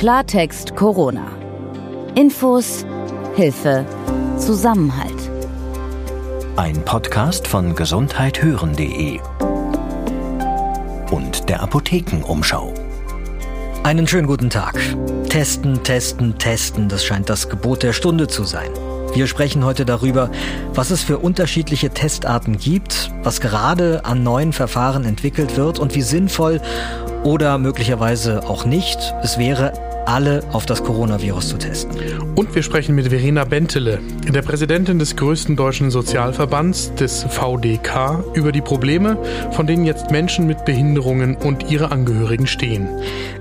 Klartext Corona. Infos, Hilfe, Zusammenhalt. Ein Podcast von gesundheithören.de und der Apothekenumschau. Einen schönen guten Tag. Testen, testen, testen, das scheint das Gebot der Stunde zu sein. Wir sprechen heute darüber, was es für unterschiedliche Testarten gibt, was gerade an neuen Verfahren entwickelt wird und wie sinnvoll oder möglicherweise auch nicht es wäre, alle auf das Coronavirus zu testen. Und wir sprechen mit Verena Bentele, der Präsidentin des größten deutschen Sozialverbands, des VDK, über die Probleme, von denen jetzt Menschen mit Behinderungen und ihre Angehörigen stehen.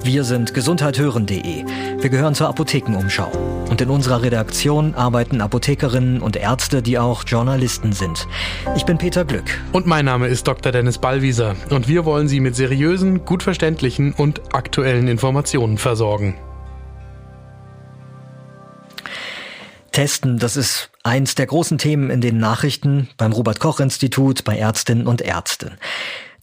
Wir sind gesundheithören.de. Wir gehören zur Apothekenumschau. Und in unserer Redaktion arbeiten Apothekerinnen und Ärzte, die auch Journalisten sind. Ich bin Peter Glück. Und mein Name ist Dr. Dennis Ballwieser. Und wir wollen Sie mit seriösen, gut verständlichen und aktuellen Informationen versorgen. Testen, das ist eins der großen Themen in den Nachrichten beim Robert Koch Institut, bei Ärztinnen und Ärzten.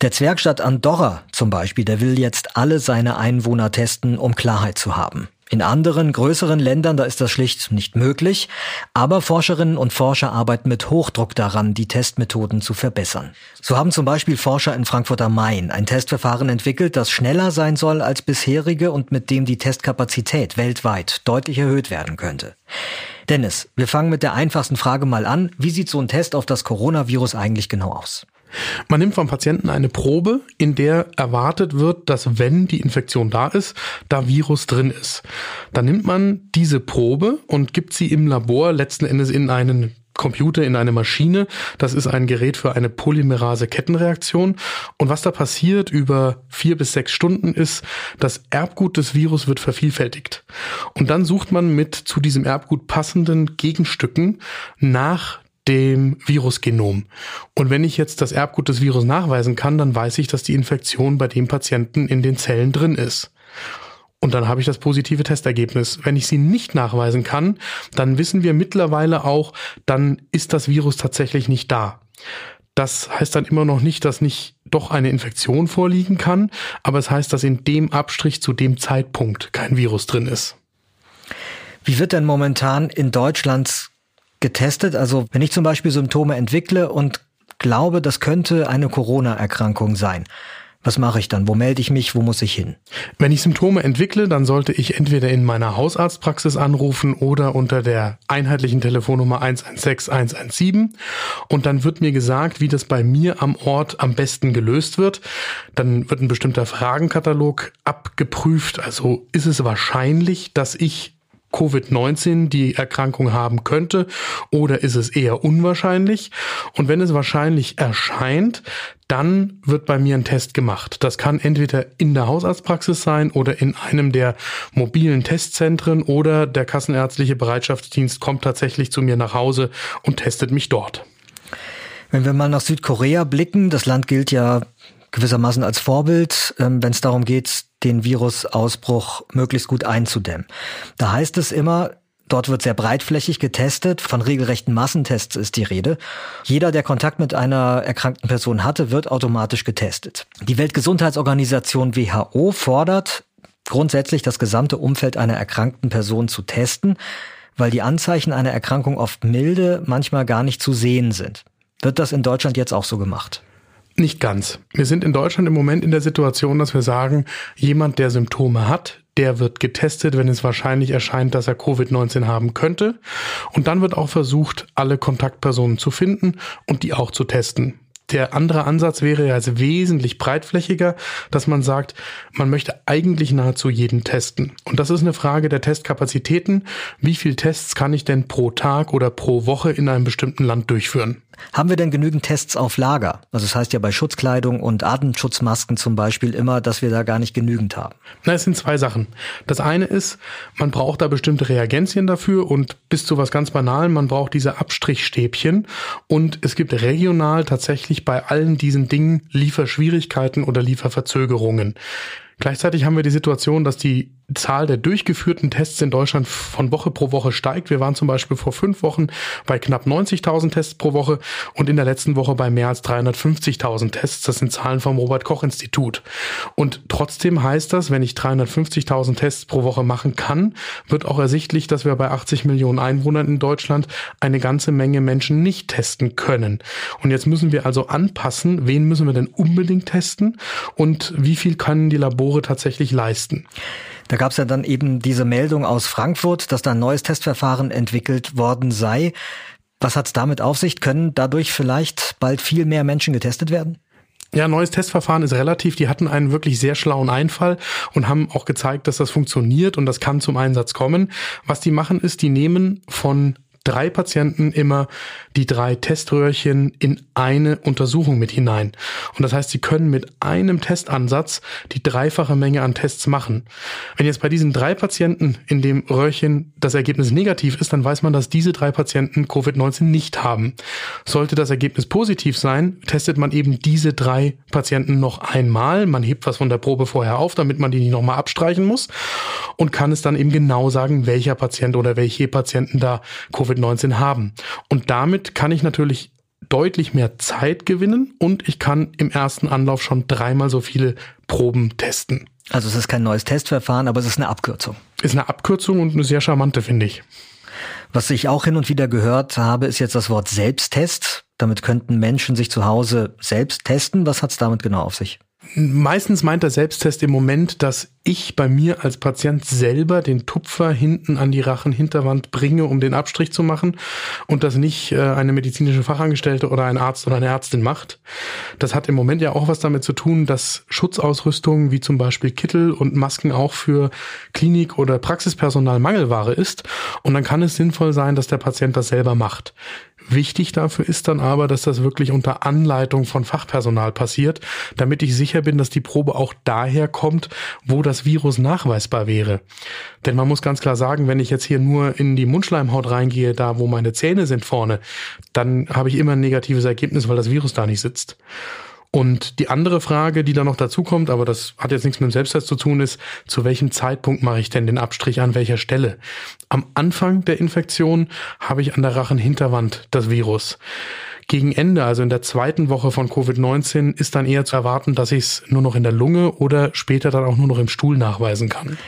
Der Zwergstadt Andorra zum Beispiel, der will jetzt alle seine Einwohner testen, um Klarheit zu haben. In anderen, größeren Ländern, da ist das schlicht nicht möglich, aber Forscherinnen und Forscher arbeiten mit Hochdruck daran, die Testmethoden zu verbessern. So haben zum Beispiel Forscher in Frankfurt am Main ein Testverfahren entwickelt, das schneller sein soll als bisherige und mit dem die Testkapazität weltweit deutlich erhöht werden könnte. Dennis, wir fangen mit der einfachsten Frage mal an. Wie sieht so ein Test auf das Coronavirus eigentlich genau aus? Man nimmt vom Patienten eine Probe, in der erwartet wird, dass wenn die Infektion da ist, da Virus drin ist. Dann nimmt man diese Probe und gibt sie im Labor letzten Endes in einen Computer in eine Maschine. Das ist ein Gerät für eine Polymerase-Kettenreaktion. Und was da passiert über vier bis sechs Stunden ist, das Erbgut des Virus wird vervielfältigt. Und dann sucht man mit zu diesem Erbgut passenden Gegenstücken nach dem Virusgenom. Und wenn ich jetzt das Erbgut des Virus nachweisen kann, dann weiß ich, dass die Infektion bei dem Patienten in den Zellen drin ist. Und dann habe ich das positive Testergebnis. Wenn ich sie nicht nachweisen kann, dann wissen wir mittlerweile auch, dann ist das Virus tatsächlich nicht da. Das heißt dann immer noch nicht, dass nicht doch eine Infektion vorliegen kann, aber es heißt, dass in dem Abstrich zu dem Zeitpunkt kein Virus drin ist. Wie wird denn momentan in Deutschland getestet? Also wenn ich zum Beispiel Symptome entwickle und glaube, das könnte eine Corona-Erkrankung sein, was mache ich dann? Wo melde ich mich? Wo muss ich hin? Wenn ich Symptome entwickle, dann sollte ich entweder in meiner Hausarztpraxis anrufen oder unter der einheitlichen Telefonnummer 116 117 und dann wird mir gesagt, wie das bei mir am Ort am besten gelöst wird. Dann wird ein bestimmter Fragenkatalog abgeprüft. Also ist es wahrscheinlich, dass ich Covid-19 die Erkrankung haben könnte oder ist es eher unwahrscheinlich? Und wenn es wahrscheinlich erscheint, dann wird bei mir ein Test gemacht. Das kann entweder in der Hausarztpraxis sein oder in einem der mobilen Testzentren oder der kassenärztliche Bereitschaftsdienst kommt tatsächlich zu mir nach Hause und testet mich dort. Wenn wir mal nach Südkorea blicken, das Land gilt ja gewissermaßen als Vorbild, ähm, wenn es darum geht, den Virusausbruch möglichst gut einzudämmen. Da heißt es immer, Dort wird sehr breitflächig getestet. Von regelrechten Massentests ist die Rede. Jeder, der Kontakt mit einer erkrankten Person hatte, wird automatisch getestet. Die Weltgesundheitsorganisation WHO fordert grundsätzlich das gesamte Umfeld einer erkrankten Person zu testen, weil die Anzeichen einer Erkrankung oft milde, manchmal gar nicht zu sehen sind. Wird das in Deutschland jetzt auch so gemacht? Nicht ganz. Wir sind in Deutschland im Moment in der Situation, dass wir sagen, jemand, der Symptome hat, der wird getestet, wenn es wahrscheinlich erscheint, dass er Covid-19 haben könnte. Und dann wird auch versucht, alle Kontaktpersonen zu finden und die auch zu testen. Der andere Ansatz wäre ja also wesentlich breitflächiger, dass man sagt, man möchte eigentlich nahezu jeden testen. Und das ist eine Frage der Testkapazitäten. Wie viel Tests kann ich denn pro Tag oder pro Woche in einem bestimmten Land durchführen? Haben wir denn genügend Tests auf Lager? Also das heißt ja bei Schutzkleidung und Atemschutzmasken zum Beispiel immer, dass wir da gar nicht genügend haben. Na, es sind zwei Sachen. Das eine ist, man braucht da bestimmte Reagenzien dafür und bis zu was ganz Banalem, man braucht diese Abstrichstäbchen und es gibt regional tatsächlich bei allen diesen Dingen Lieferschwierigkeiten oder Lieferverzögerungen. Gleichzeitig haben wir die Situation, dass die Zahl der durchgeführten Tests in Deutschland von Woche pro Woche steigt. Wir waren zum Beispiel vor fünf Wochen bei knapp 90.000 Tests pro Woche und in der letzten Woche bei mehr als 350.000 Tests. Das sind Zahlen vom Robert Koch Institut. Und trotzdem heißt das, wenn ich 350.000 Tests pro Woche machen kann, wird auch ersichtlich, dass wir bei 80 Millionen Einwohnern in Deutschland eine ganze Menge Menschen nicht testen können. Und jetzt müssen wir also anpassen, wen müssen wir denn unbedingt testen und wie viel können die Labore tatsächlich leisten. Da gab es ja dann eben diese Meldung aus Frankfurt, dass da ein neues Testverfahren entwickelt worden sei. Was hat es damit auf sich? Können dadurch vielleicht bald viel mehr Menschen getestet werden? Ja, neues Testverfahren ist relativ. Die hatten einen wirklich sehr schlauen Einfall und haben auch gezeigt, dass das funktioniert und das kann zum Einsatz kommen. Was die machen ist, die nehmen von drei Patienten immer die drei Teströhrchen in eine Untersuchung mit hinein. Und das heißt, sie können mit einem Testansatz die dreifache Menge an Tests machen. Wenn jetzt bei diesen drei Patienten in dem Röhrchen das Ergebnis negativ ist, dann weiß man, dass diese drei Patienten Covid-19 nicht haben. Sollte das Ergebnis positiv sein, testet man eben diese drei Patienten noch einmal. Man hebt was von der Probe vorher auf, damit man die nicht nochmal abstreichen muss und kann es dann eben genau sagen, welcher Patient oder welche Patienten da Covid Covid-19 haben. Und damit kann ich natürlich deutlich mehr Zeit gewinnen und ich kann im ersten Anlauf schon dreimal so viele Proben testen. Also es ist kein neues Testverfahren, aber es ist eine Abkürzung. Ist eine Abkürzung und eine sehr charmante, finde ich. Was ich auch hin und wieder gehört habe, ist jetzt das Wort Selbsttest. Damit könnten Menschen sich zu Hause selbst testen. Was hat es damit genau auf sich? Meistens meint der Selbsttest im Moment, dass ich bei mir als Patient selber den Tupfer hinten an die Rachenhinterwand bringe, um den Abstrich zu machen und das nicht äh, eine medizinische Fachangestellte oder ein Arzt oder eine Ärztin macht. Das hat im Moment ja auch was damit zu tun, dass Schutzausrüstung wie zum Beispiel Kittel und Masken auch für Klinik- oder Praxispersonal Mangelware ist. Und dann kann es sinnvoll sein, dass der Patient das selber macht. Wichtig dafür ist dann aber, dass das wirklich unter Anleitung von Fachpersonal passiert, damit ich sicher bin, dass die Probe auch daher kommt, wo das Virus nachweisbar wäre. Denn man muss ganz klar sagen, wenn ich jetzt hier nur in die Mundschleimhaut reingehe, da wo meine Zähne sind vorne, dann habe ich immer ein negatives Ergebnis, weil das Virus da nicht sitzt. Und die andere Frage, die da noch dazu kommt, aber das hat jetzt nichts mit dem Selbsttest zu tun, ist, zu welchem Zeitpunkt mache ich denn den Abstrich an welcher Stelle? Am Anfang der Infektion habe ich an der Rachenhinterwand das Virus. Gegen Ende, also in der zweiten Woche von Covid-19, ist dann eher zu erwarten, dass ich es nur noch in der Lunge oder später dann auch nur noch im Stuhl nachweisen kann.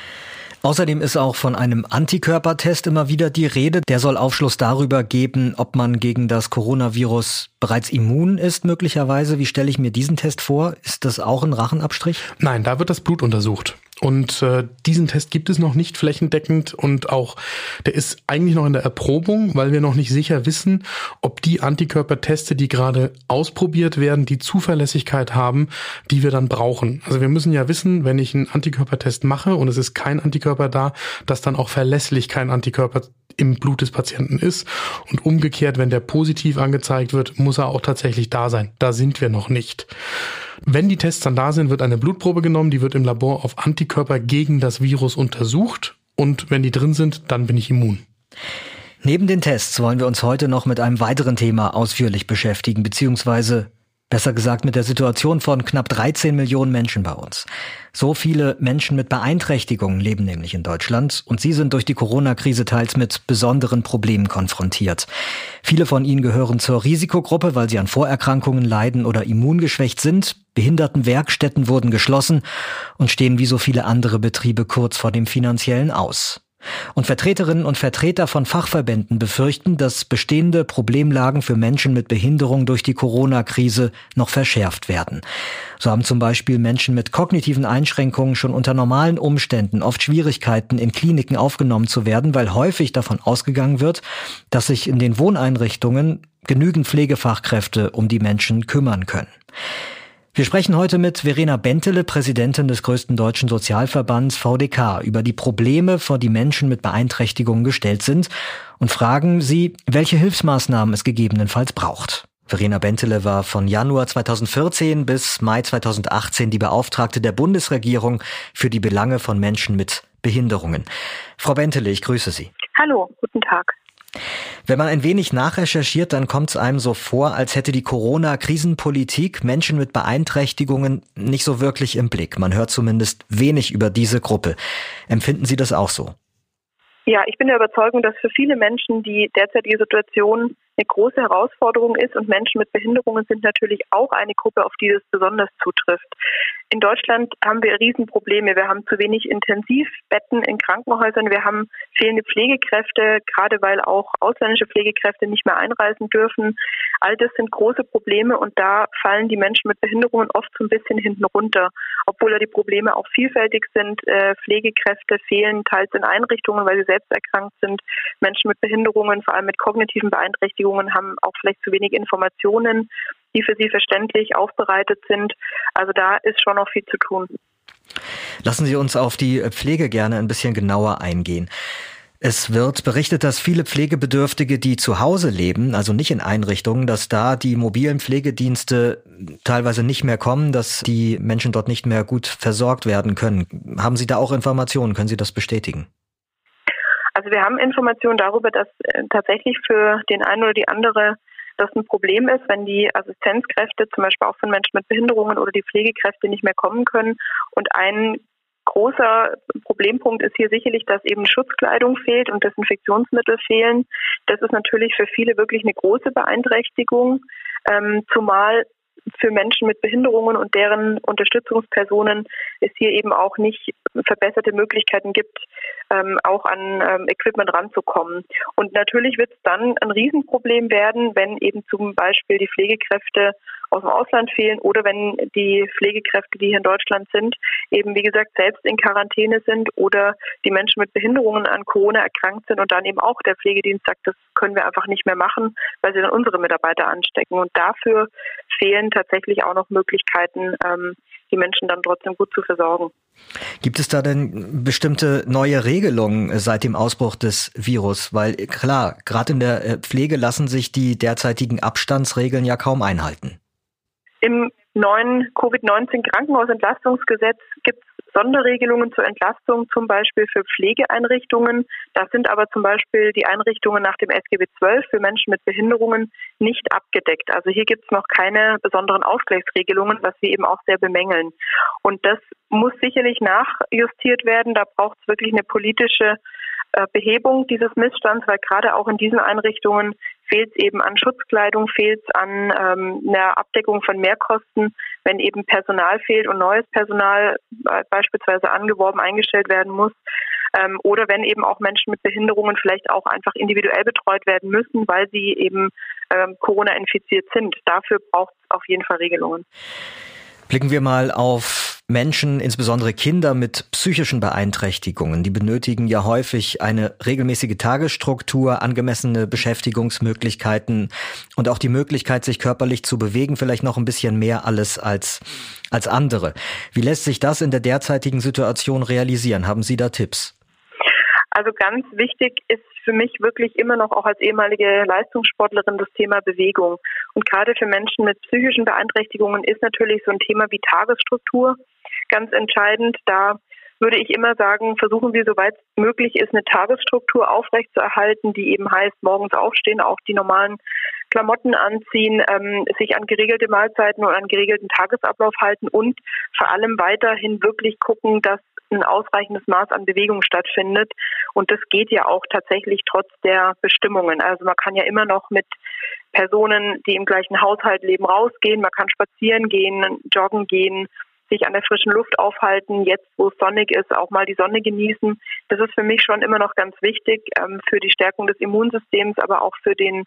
Außerdem ist auch von einem Antikörpertest immer wieder die Rede. Der soll Aufschluss darüber geben, ob man gegen das Coronavirus bereits immun ist, möglicherweise. Wie stelle ich mir diesen Test vor? Ist das auch ein Rachenabstrich? Nein, da wird das Blut untersucht. Und äh, diesen Test gibt es noch nicht flächendeckend und auch der ist eigentlich noch in der Erprobung, weil wir noch nicht sicher wissen, ob die Antikörperteste, die gerade ausprobiert werden, die Zuverlässigkeit haben, die wir dann brauchen. Also wir müssen ja wissen, wenn ich einen Antikörpertest mache und es ist kein Antikörper da, dass dann auch verlässlich kein Antikörper im Blut des Patienten ist. Und umgekehrt, wenn der positiv angezeigt wird, muss er auch tatsächlich da sein. Da sind wir noch nicht. Wenn die Tests dann da sind, wird eine Blutprobe genommen, die wird im Labor auf Antikörper gegen das Virus untersucht und wenn die drin sind, dann bin ich immun. Neben den Tests wollen wir uns heute noch mit einem weiteren Thema ausführlich beschäftigen, beziehungsweise Besser gesagt mit der Situation von knapp 13 Millionen Menschen bei uns. So viele Menschen mit Beeinträchtigungen leben nämlich in Deutschland und sie sind durch die Corona-Krise teils mit besonderen Problemen konfrontiert. Viele von ihnen gehören zur Risikogruppe, weil sie an Vorerkrankungen leiden oder immungeschwächt sind. Behindertenwerkstätten wurden geschlossen und stehen wie so viele andere Betriebe kurz vor dem finanziellen Aus. Und Vertreterinnen und Vertreter von Fachverbänden befürchten, dass bestehende Problemlagen für Menschen mit Behinderung durch die Corona-Krise noch verschärft werden. So haben zum Beispiel Menschen mit kognitiven Einschränkungen schon unter normalen Umständen oft Schwierigkeiten, in Kliniken aufgenommen zu werden, weil häufig davon ausgegangen wird, dass sich in den Wohneinrichtungen genügend Pflegefachkräfte um die Menschen kümmern können. Wir sprechen heute mit Verena Bentele, Präsidentin des größten deutschen Sozialverbands VDK, über die Probleme, vor die Menschen mit Beeinträchtigungen gestellt sind und fragen sie, welche Hilfsmaßnahmen es gegebenenfalls braucht. Verena Bentele war von Januar 2014 bis Mai 2018 die Beauftragte der Bundesregierung für die Belange von Menschen mit Behinderungen. Frau Bentele, ich grüße Sie. Hallo, guten Tag. Wenn man ein wenig nachrecherchiert, dann kommt es einem so vor, als hätte die Corona-Krisenpolitik Menschen mit Beeinträchtigungen nicht so wirklich im Blick. Man hört zumindest wenig über diese Gruppe. Empfinden Sie das auch so? Ja, ich bin der Überzeugung, dass für viele Menschen die derzeitige Situation eine große Herausforderung ist und Menschen mit Behinderungen sind natürlich auch eine Gruppe, auf die das besonders zutrifft. In Deutschland haben wir Riesenprobleme. Wir haben zu wenig Intensivbetten in Krankenhäusern. Wir haben fehlende Pflegekräfte, gerade weil auch ausländische Pflegekräfte nicht mehr einreisen dürfen. All das sind große Probleme und da fallen die Menschen mit Behinderungen oft so ein bisschen hinten runter, obwohl ja die Probleme auch vielfältig sind. Äh, Pflegekräfte fehlen teils in Einrichtungen, weil sie selbst erkrankt sind. Menschen mit Behinderungen, vor allem mit kognitiven Beeinträchtigungen, haben auch vielleicht zu wenig Informationen die für sie verständlich aufbereitet sind. Also da ist schon noch viel zu tun. Lassen Sie uns auf die Pflege gerne ein bisschen genauer eingehen. Es wird berichtet, dass viele Pflegebedürftige, die zu Hause leben, also nicht in Einrichtungen, dass da die mobilen Pflegedienste teilweise nicht mehr kommen, dass die Menschen dort nicht mehr gut versorgt werden können. Haben Sie da auch Informationen? Können Sie das bestätigen? Also wir haben Informationen darüber, dass äh, tatsächlich für den einen oder die andere das ein Problem ist, wenn die Assistenzkräfte, zum Beispiel auch von Menschen mit Behinderungen oder die Pflegekräfte nicht mehr kommen können. Und ein großer Problempunkt ist hier sicherlich, dass eben Schutzkleidung fehlt und Desinfektionsmittel fehlen. Das ist natürlich für viele wirklich eine große Beeinträchtigung, ähm, zumal für Menschen mit Behinderungen und deren Unterstützungspersonen es hier eben auch nicht verbesserte Möglichkeiten gibt, ähm, auch an ähm, Equipment ranzukommen. Und natürlich wird es dann ein Riesenproblem werden, wenn eben zum Beispiel die Pflegekräfte aus dem Ausland fehlen oder wenn die Pflegekräfte, die hier in Deutschland sind, eben wie gesagt selbst in Quarantäne sind oder die Menschen mit Behinderungen an Corona erkrankt sind und dann eben auch der Pflegedienst sagt, das können wir einfach nicht mehr machen, weil sie dann unsere Mitarbeiter anstecken. Und dafür fehlen tatsächlich auch noch Möglichkeiten, ähm, die Menschen dann trotzdem gut zu versorgen. Gibt es da denn bestimmte neue Regelungen seit dem Ausbruch des Virus? Weil klar, gerade in der äh, Pflege lassen sich die derzeitigen Abstandsregeln ja kaum einhalten. Im neuen Covid-19 -Krankenhausentlastungsgesetz gibt es Sonderregelungen zur Entlastung, zum Beispiel für Pflegeeinrichtungen. Das sind aber zum Beispiel die Einrichtungen nach dem SGB XII für Menschen mit Behinderungen nicht abgedeckt. Also hier gibt es noch keine besonderen Ausgleichsregelungen, was wir eben auch sehr bemängeln. Und das muss sicherlich nachjustiert werden. Da braucht es wirklich eine politische Behebung dieses Missstands, weil gerade auch in diesen Einrichtungen fehlt es eben an Schutzkleidung, fehlt es an ähm, einer Abdeckung von Mehrkosten, wenn eben Personal fehlt und neues Personal äh, beispielsweise angeworben, eingestellt werden muss. Ähm, oder wenn eben auch Menschen mit Behinderungen vielleicht auch einfach individuell betreut werden müssen, weil sie eben ähm, Corona infiziert sind. Dafür braucht es auf jeden Fall Regelungen. Blicken wir mal auf Menschen, insbesondere Kinder mit psychischen Beeinträchtigungen. Die benötigen ja häufig eine regelmäßige Tagesstruktur, angemessene Beschäftigungsmöglichkeiten und auch die Möglichkeit, sich körperlich zu bewegen, vielleicht noch ein bisschen mehr alles als, als andere. Wie lässt sich das in der derzeitigen Situation realisieren? Haben Sie da Tipps? Also ganz wichtig ist für mich wirklich immer noch auch als ehemalige Leistungssportlerin das Thema Bewegung. Und gerade für Menschen mit psychischen Beeinträchtigungen ist natürlich so ein Thema wie Tagesstruktur ganz entscheidend. Da würde ich immer sagen, versuchen wir, soweit es möglich ist, eine Tagesstruktur aufrechtzuerhalten, die eben heißt, morgens aufstehen, auch die normalen Klamotten anziehen, ähm, sich an geregelte Mahlzeiten und an geregelten Tagesablauf halten und vor allem weiterhin wirklich gucken, dass ein ausreichendes Maß an Bewegung stattfindet. Und das geht ja auch tatsächlich trotz der Bestimmungen. Also man kann ja immer noch mit Personen, die im gleichen Haushalt leben, rausgehen. Man kann spazieren gehen, joggen gehen, sich an der frischen Luft aufhalten, jetzt wo es sonnig ist, auch mal die Sonne genießen. Das ist für mich schon immer noch ganz wichtig ähm, für die Stärkung des Immunsystems, aber auch für den,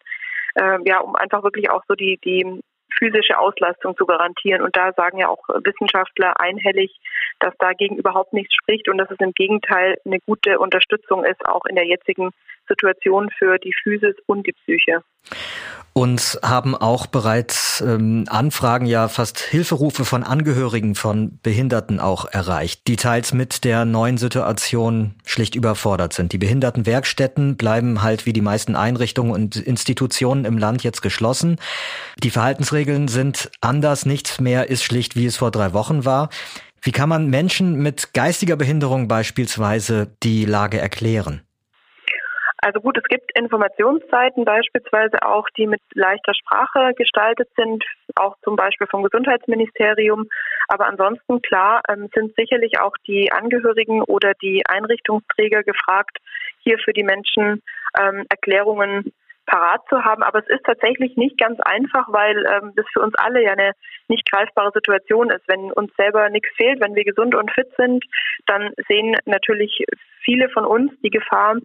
äh, ja, um einfach wirklich auch so die, die physische Auslastung zu garantieren. Und da sagen ja auch Wissenschaftler einhellig, dass dagegen überhaupt nichts spricht und dass es im Gegenteil eine gute Unterstützung ist, auch in der jetzigen Situation für die Physis und die Psyche. Uns haben auch bereits ähm, Anfragen, ja fast Hilferufe von Angehörigen von Behinderten auch erreicht, die teils mit der neuen Situation schlicht überfordert sind. Die Behindertenwerkstätten bleiben halt wie die meisten Einrichtungen und Institutionen im Land jetzt geschlossen. Die Verhaltensregeln sind anders, nichts mehr ist schlicht, wie es vor drei Wochen war. Wie kann man Menschen mit geistiger Behinderung beispielsweise die Lage erklären? Also gut, es gibt Informationsseiten beispielsweise auch, die mit leichter Sprache gestaltet sind, auch zum Beispiel vom Gesundheitsministerium. Aber ansonsten klar ähm, sind sicherlich auch die Angehörigen oder die Einrichtungsträger gefragt, hier für die Menschen ähm, Erklärungen parat zu haben. Aber es ist tatsächlich nicht ganz einfach, weil ähm, das für uns alle ja eine nicht greifbare Situation ist. Wenn uns selber nichts fehlt, wenn wir gesund und fit sind, dann sehen natürlich viele von uns die Gefahr,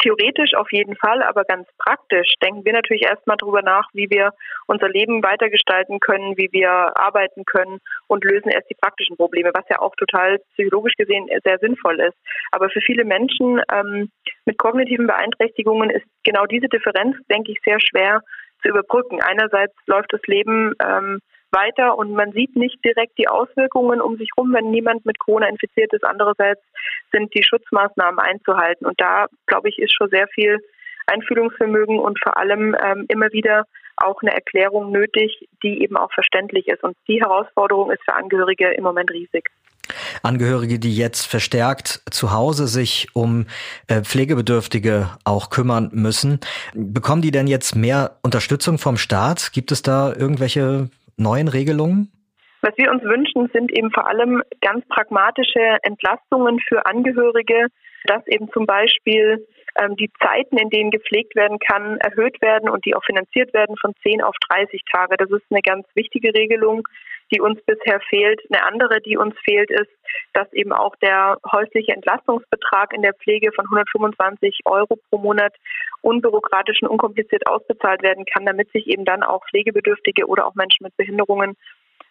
Theoretisch auf jeden Fall, aber ganz praktisch denken wir natürlich erstmal darüber nach, wie wir unser Leben weitergestalten können, wie wir arbeiten können und lösen erst die praktischen Probleme, was ja auch total psychologisch gesehen sehr sinnvoll ist. Aber für viele Menschen ähm, mit kognitiven Beeinträchtigungen ist genau diese Differenz, denke ich, sehr schwer zu überbrücken. Einerseits läuft das Leben ähm, weiter und man sieht nicht direkt die Auswirkungen um sich herum, wenn niemand mit Corona infiziert ist. Andererseits sind die Schutzmaßnahmen einzuhalten. Und da, glaube ich, ist schon sehr viel Einfühlungsvermögen und vor allem ähm, immer wieder auch eine Erklärung nötig, die eben auch verständlich ist. Und die Herausforderung ist für Angehörige im Moment riesig. Angehörige, die jetzt verstärkt zu Hause sich um äh, Pflegebedürftige auch kümmern müssen. Bekommen die denn jetzt mehr Unterstützung vom Staat? Gibt es da irgendwelche neuen Regelungen? Was wir uns wünschen, sind eben vor allem ganz pragmatische Entlastungen für Angehörige, dass eben zum Beispiel ähm, die Zeiten, in denen gepflegt werden kann, erhöht werden und die auch finanziert werden von 10 auf 30 Tage. Das ist eine ganz wichtige Regelung, die uns bisher fehlt. Eine andere, die uns fehlt, ist, dass eben auch der häusliche Entlastungsbetrag in der Pflege von 125 Euro pro Monat unbürokratisch und unkompliziert ausbezahlt werden kann, damit sich eben dann auch Pflegebedürftige oder auch Menschen mit Behinderungen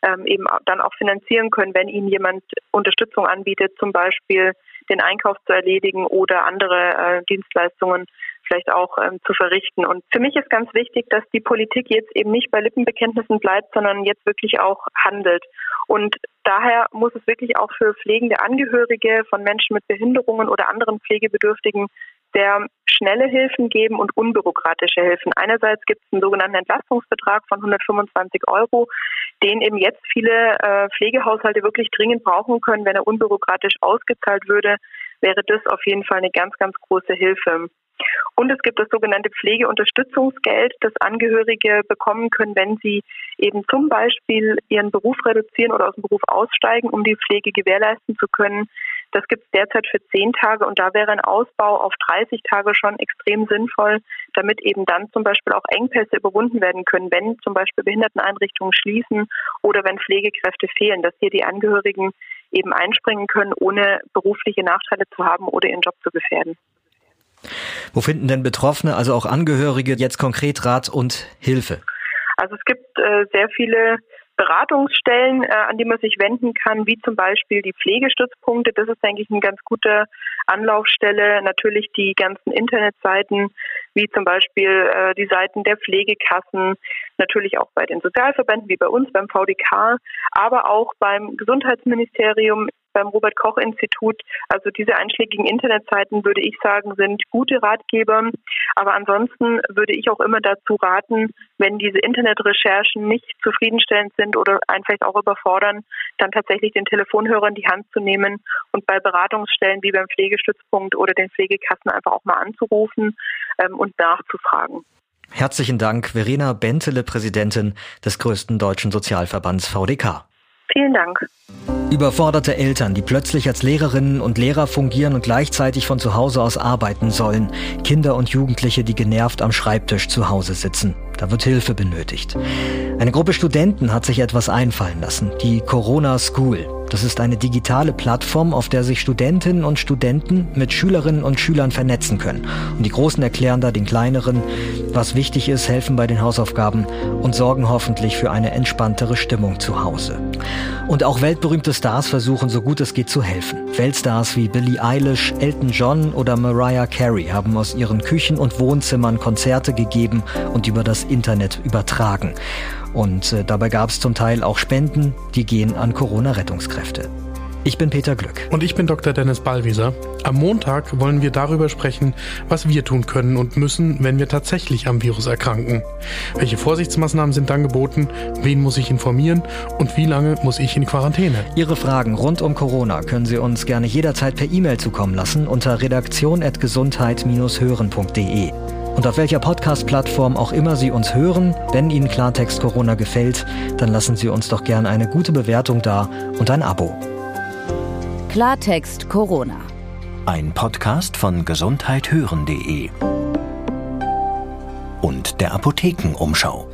ähm, eben dann auch finanzieren können, wenn ihnen jemand Unterstützung anbietet, zum Beispiel den Einkauf zu erledigen oder andere äh, Dienstleistungen vielleicht auch ähm, zu verrichten. Und für mich ist ganz wichtig, dass die Politik jetzt eben nicht bei Lippenbekenntnissen bleibt, sondern jetzt wirklich auch handelt. Und daher muss es wirklich auch für pflegende Angehörige von Menschen mit Behinderungen oder anderen Pflegebedürftigen sehr schnelle Hilfen geben und unbürokratische Hilfen. Einerseits gibt es einen sogenannten Entlastungsbetrag von 125 Euro, den eben jetzt viele äh, Pflegehaushalte wirklich dringend brauchen können. Wenn er unbürokratisch ausgezahlt würde, wäre das auf jeden Fall eine ganz, ganz große Hilfe. Und es gibt das sogenannte Pflegeunterstützungsgeld, das Angehörige bekommen können, wenn sie eben zum Beispiel ihren Beruf reduzieren oder aus dem Beruf aussteigen, um die Pflege gewährleisten zu können. Das gibt es derzeit für zehn Tage und da wäre ein Ausbau auf 30 Tage schon extrem sinnvoll, damit eben dann zum Beispiel auch Engpässe überwunden werden können, wenn zum Beispiel Behinderteneinrichtungen schließen oder wenn Pflegekräfte fehlen, dass hier die Angehörigen eben einspringen können, ohne berufliche Nachteile zu haben oder ihren Job zu gefährden. Wo finden denn Betroffene, also auch Angehörige, jetzt konkret Rat und Hilfe? Also es gibt äh, sehr viele Beratungsstellen, äh, an die man sich wenden kann, wie zum Beispiel die Pflegestützpunkte. Das ist, denke ich, eine ganz gute Anlaufstelle. Natürlich die ganzen Internetseiten, wie zum Beispiel äh, die Seiten der Pflegekassen, natürlich auch bei den Sozialverbänden wie bei uns beim VDK, aber auch beim Gesundheitsministerium beim Robert Koch Institut. Also diese einschlägigen Internetseiten würde ich sagen, sind gute Ratgeber. Aber ansonsten würde ich auch immer dazu raten, wenn diese Internetrecherchen nicht zufriedenstellend sind oder einfach auch überfordern, dann tatsächlich den Telefonhörer in die Hand zu nehmen und bei Beratungsstellen wie beim Pflegestützpunkt oder den Pflegekassen einfach auch mal anzurufen ähm, und nachzufragen. Herzlichen Dank, Verena Bentele, Präsidentin des größten deutschen Sozialverbands VDK. Vielen Dank. Überforderte Eltern, die plötzlich als Lehrerinnen und Lehrer fungieren und gleichzeitig von zu Hause aus arbeiten sollen. Kinder und Jugendliche, die genervt am Schreibtisch zu Hause sitzen. Da wird Hilfe benötigt. Eine Gruppe Studenten hat sich etwas einfallen lassen. Die Corona School. Das ist eine digitale Plattform, auf der sich Studentinnen und Studenten mit Schülerinnen und Schülern vernetzen können. Und die Großen erklären da den Kleineren, was wichtig ist, helfen bei den Hausaufgaben und sorgen hoffentlich für eine entspanntere Stimmung zu Hause. Und auch weltberühmte Stars versuchen, so gut es geht, zu helfen. Weltstars wie Billie Eilish, Elton John oder Mariah Carey haben aus ihren Küchen und Wohnzimmern Konzerte gegeben und über das Internet übertragen. Und äh, dabei gab es zum Teil auch Spenden, die gehen an Corona-Rettungskräfte. Ich bin Peter Glück. Und ich bin Dr. Dennis Ballwieser. Am Montag wollen wir darüber sprechen, was wir tun können und müssen, wenn wir tatsächlich am Virus erkranken. Welche Vorsichtsmaßnahmen sind dann geboten? Wen muss ich informieren? Und wie lange muss ich in Quarantäne? Ihre Fragen rund um Corona können Sie uns gerne jederzeit per E-Mail zukommen lassen unter redaktion.gesundheit-hören.de. Und auf welcher Podcast-Plattform auch immer Sie uns hören, wenn Ihnen Klartext Corona gefällt, dann lassen Sie uns doch gerne eine gute Bewertung da und ein Abo. Klartext Corona. Ein Podcast von gesundheithören.de und der Apothekenumschau.